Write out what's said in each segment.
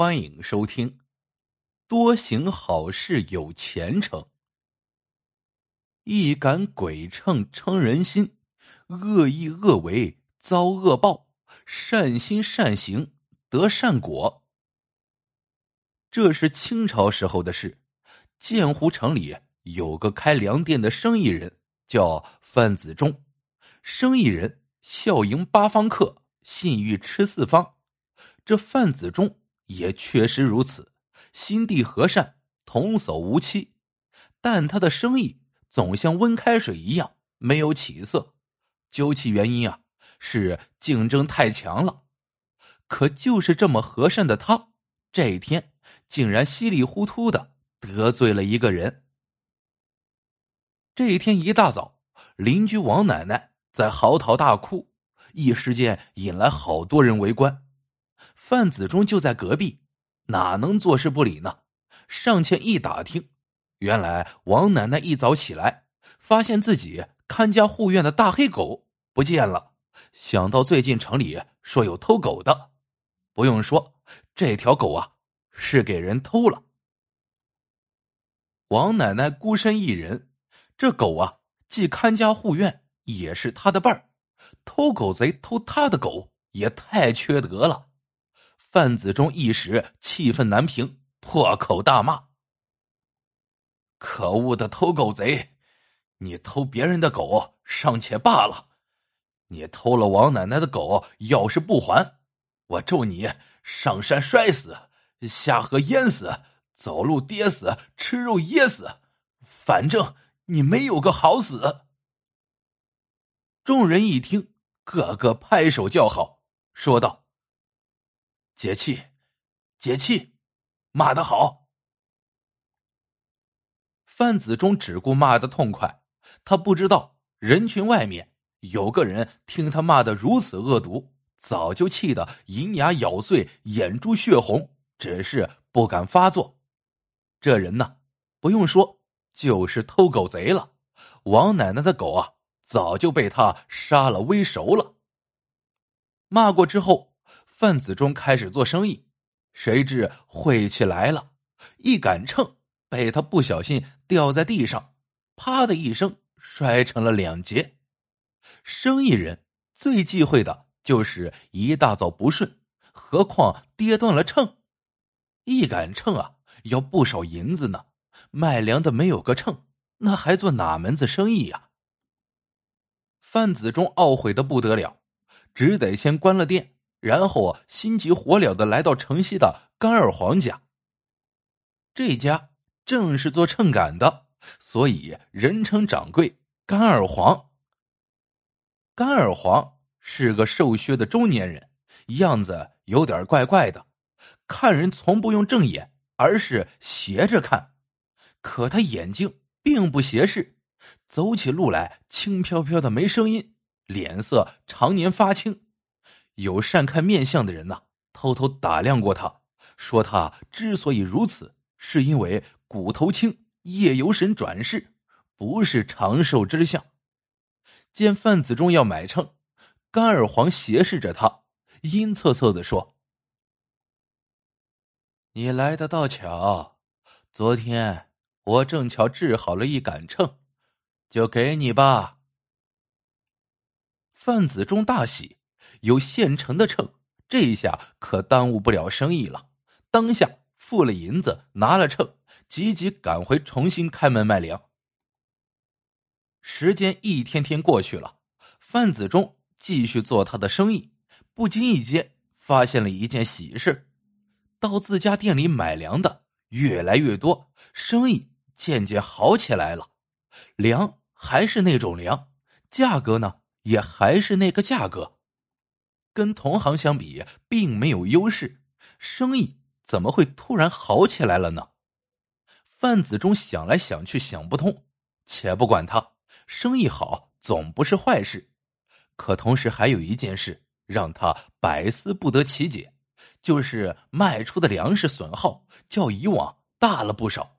欢迎收听《多行好事有前程》。一杆鬼秤称人心，恶意恶为遭恶报，善心善行得善果。这是清朝时候的事，建湖城里有个开粮店的生意人，叫范子忠。生意人笑迎八方客，信誉吃四方。这范子忠。也确实如此，心地和善，童叟无欺，但他的生意总像温开水一样没有起色。究其原因啊，是竞争太强了。可就是这么和善的他，这一天竟然稀里糊涂的得罪了一个人。这一天一大早，邻居王奶奶在嚎啕大哭，一时间引来好多人围观。范子忠就在隔壁，哪能坐视不理呢？上前一打听，原来王奶奶一早起来，发现自己看家护院的大黑狗不见了。想到最近城里说有偷狗的，不用说，这条狗啊是给人偷了。王奶奶孤身一人，这狗啊既看家护院，也是他的伴儿，偷狗贼偷他的狗也太缺德了。范子忠一时气愤难平，破口大骂：“可恶的偷狗贼！你偷别人的狗尚且罢了，你偷了王奶奶的狗，要是不还，我咒你上山摔死，下河淹死，走路跌死，吃肉噎死，反正你没有个好死！”众人一听，个个拍手叫好，说道。解气，解气，骂得好！范子忠只顾骂的痛快，他不知道人群外面有个人听他骂的如此恶毒，早就气得银牙咬碎，眼珠血红，只是不敢发作。这人呢，不用说，就是偷狗贼了。王奶奶的狗啊，早就被他杀了煨熟了。骂过之后。范子忠开始做生意，谁知晦气来了，一杆秤被他不小心掉在地上，啪的一声摔成了两截。生意人最忌讳的就是一大早不顺，何况跌断了秤，一杆秤啊要不少银子呢，卖粮的没有个秤，那还做哪门子生意呀？范子忠懊悔的不得了，只得先关了店。然后心急火燎的来到城西的甘二黄家。这家正是做秤杆的，所以人称掌柜甘二黄。甘二黄是个瘦削的中年人，样子有点怪怪的，看人从不用正眼，而是斜着看。可他眼睛并不斜视，走起路来轻飘飘的，没声音，脸色常年发青。有善看面相的人呐，偷偷打量过他，说他之所以如此，是因为骨头轻，夜游神转世，不是长寿之相。见范子忠要买秤，甘二黄斜视着他，阴恻恻的说：“你来的倒巧，昨天我正巧治好了一杆秤，就给你吧。”范子忠大喜。有现成的秤，这一下可耽误不了生意了。当下付了银子，拿了秤，急急赶回重新开门卖粮。时间一天天过去了，范子忠继续做他的生意，不经意间发现了一件喜事：到自家店里买粮的越来越多，生意渐渐好起来了。粮还是那种粮，价格呢也还是那个价格。跟同行相比，并没有优势，生意怎么会突然好起来了呢？范子忠想来想去想不通，且不管他，生意好总不是坏事。可同时还有一件事让他百思不得其解，就是卖出的粮食损耗较以往大了不少。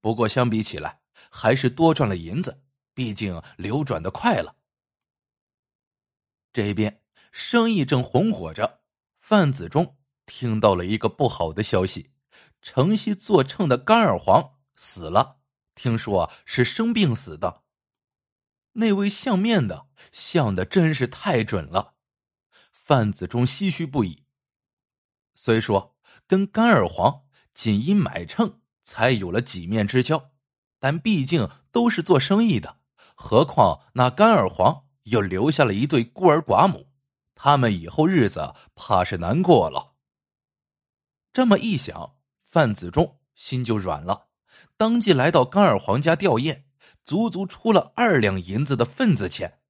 不过相比起来，还是多赚了银子，毕竟流转的快了。这边。生意正红火着，范子忠听到了一个不好的消息：城西做秤的甘二黄死了。听说是生病死的。那位相面的相的真是太准了，范子忠唏嘘不已。虽说跟甘二黄仅因买秤才有了几面之交，但毕竟都是做生意的。何况那甘二黄又留下了一对孤儿寡母，他们以后日子怕是难过了。这么一想，范子忠心就软了，当即来到甘二黄家吊唁，足足出了二两银子的份子钱。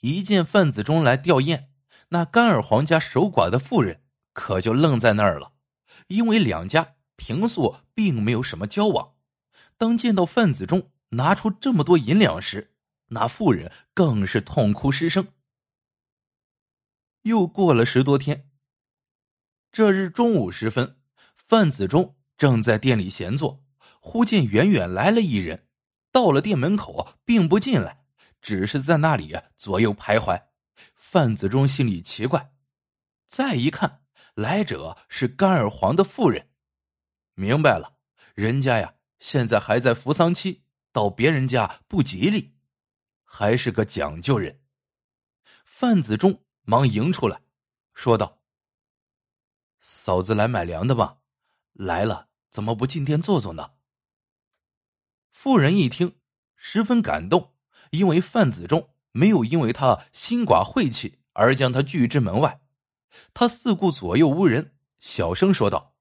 一见范子忠来吊唁，那甘二黄家守寡的妇人可就愣在那儿了，因为两家平素并没有什么交往，当见到范子忠。拿出这么多银两时，那妇人更是痛哭失声。又过了十多天，这日中午时分，范子忠正在店里闲坐，忽见远远来了一人，到了店门口，并不进来，只是在那里左右徘徊。范子忠心里奇怪，再一看，来者是甘尔黄的妇人，明白了，人家呀，现在还在扶丧期。到别人家不吉利，还是个讲究人。范子忠忙迎出来，说道：“嫂子来买粮的吧？来了，怎么不进店坐坐呢？”妇人一听，十分感动，因为范子忠没有因为他心寡晦气而将他拒之门外。他四顾左右无人，小声说道：“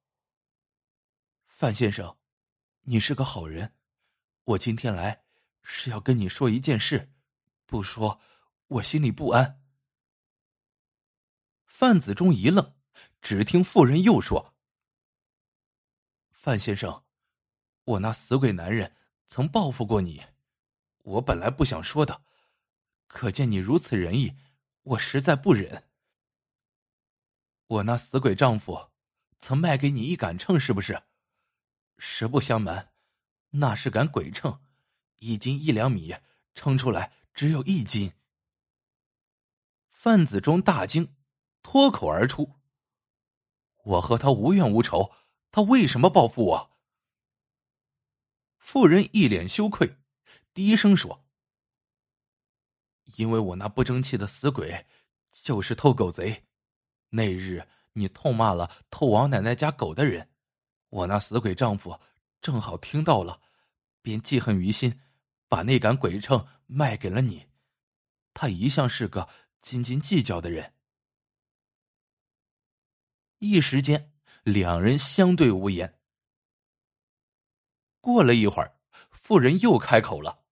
范先生，你是个好人。”我今天来是要跟你说一件事，不说我心里不安。范子忠一愣，只听妇人又说：“范先生，我那死鬼男人曾报复过你，我本来不想说的，可见你如此仁义，我实在不忍。我那死鬼丈夫曾卖给你一杆秤，是不是？实不相瞒。”那是杆鬼秤，一斤一两米，称出来只有一斤。范子忠大惊，脱口而出：“我和他无冤无仇，他为什么报复我？”妇人一脸羞愧，低声说：“因为我那不争气的死鬼就是偷狗贼，那日你痛骂了偷王奶奶家狗的人，我那死鬼丈夫。”正好听到了，便记恨于心，把那杆鬼秤卖给了你。他一向是个斤斤计较的人。一时间，两人相对无言。过了一会儿，妇人又开口了：“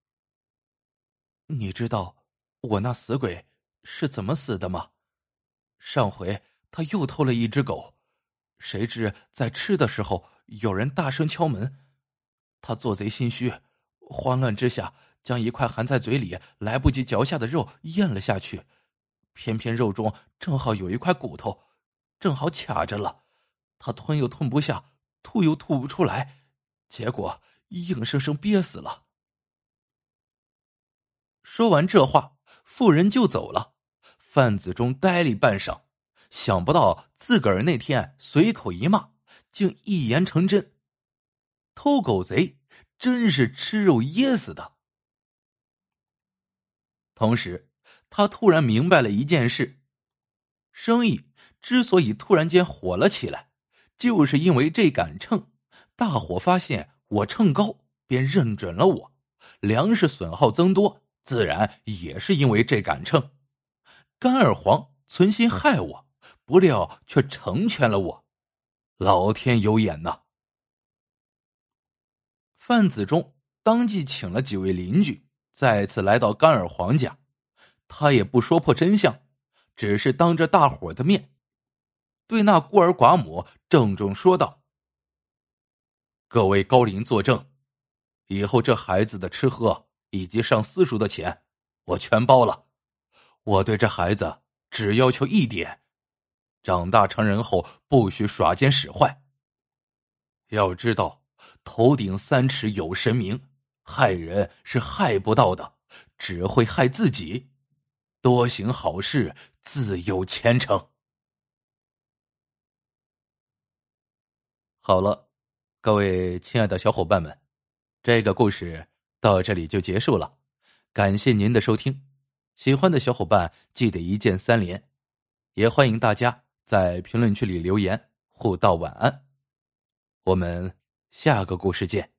你知道我那死鬼是怎么死的吗？上回他又偷了一只狗。”谁知在吃的时候，有人大声敲门，他做贼心虚，慌乱之下将一块含在嘴里来不及嚼下的肉咽了下去，偏偏肉中正好有一块骨头，正好卡着了，他吞又吞不下，吐又吐不出来，结果硬生生憋死了。说完这话，妇人就走了。范子忠呆立半晌。想不到自个儿那天随口一骂，竟一言成真。偷狗贼真是吃肉噎死的。同时，他突然明白了一件事：生意之所以突然间火了起来，就是因为这杆秤。大伙发现我秤高，便认准了我。粮食损耗增多，自然也是因为这杆秤。甘二黄存心害我。不料却成全了我，老天有眼呐！范子忠当即请了几位邻居，再次来到甘尔黄家。他也不说破真相，只是当着大伙的面，对那孤儿寡母郑重说道：“各位高邻作证，以后这孩子的吃喝以及上私塾的钱，我全包了。我对这孩子只要求一点。”长大成人后，不许耍奸使坏。要知道，头顶三尺有神明，害人是害不到的，只会害自己。多行好事，自有前程。好了，各位亲爱的小伙伴们，这个故事到这里就结束了。感谢您的收听，喜欢的小伙伴记得一键三连，也欢迎大家在评论区里留言互道晚安。我们下个故事见。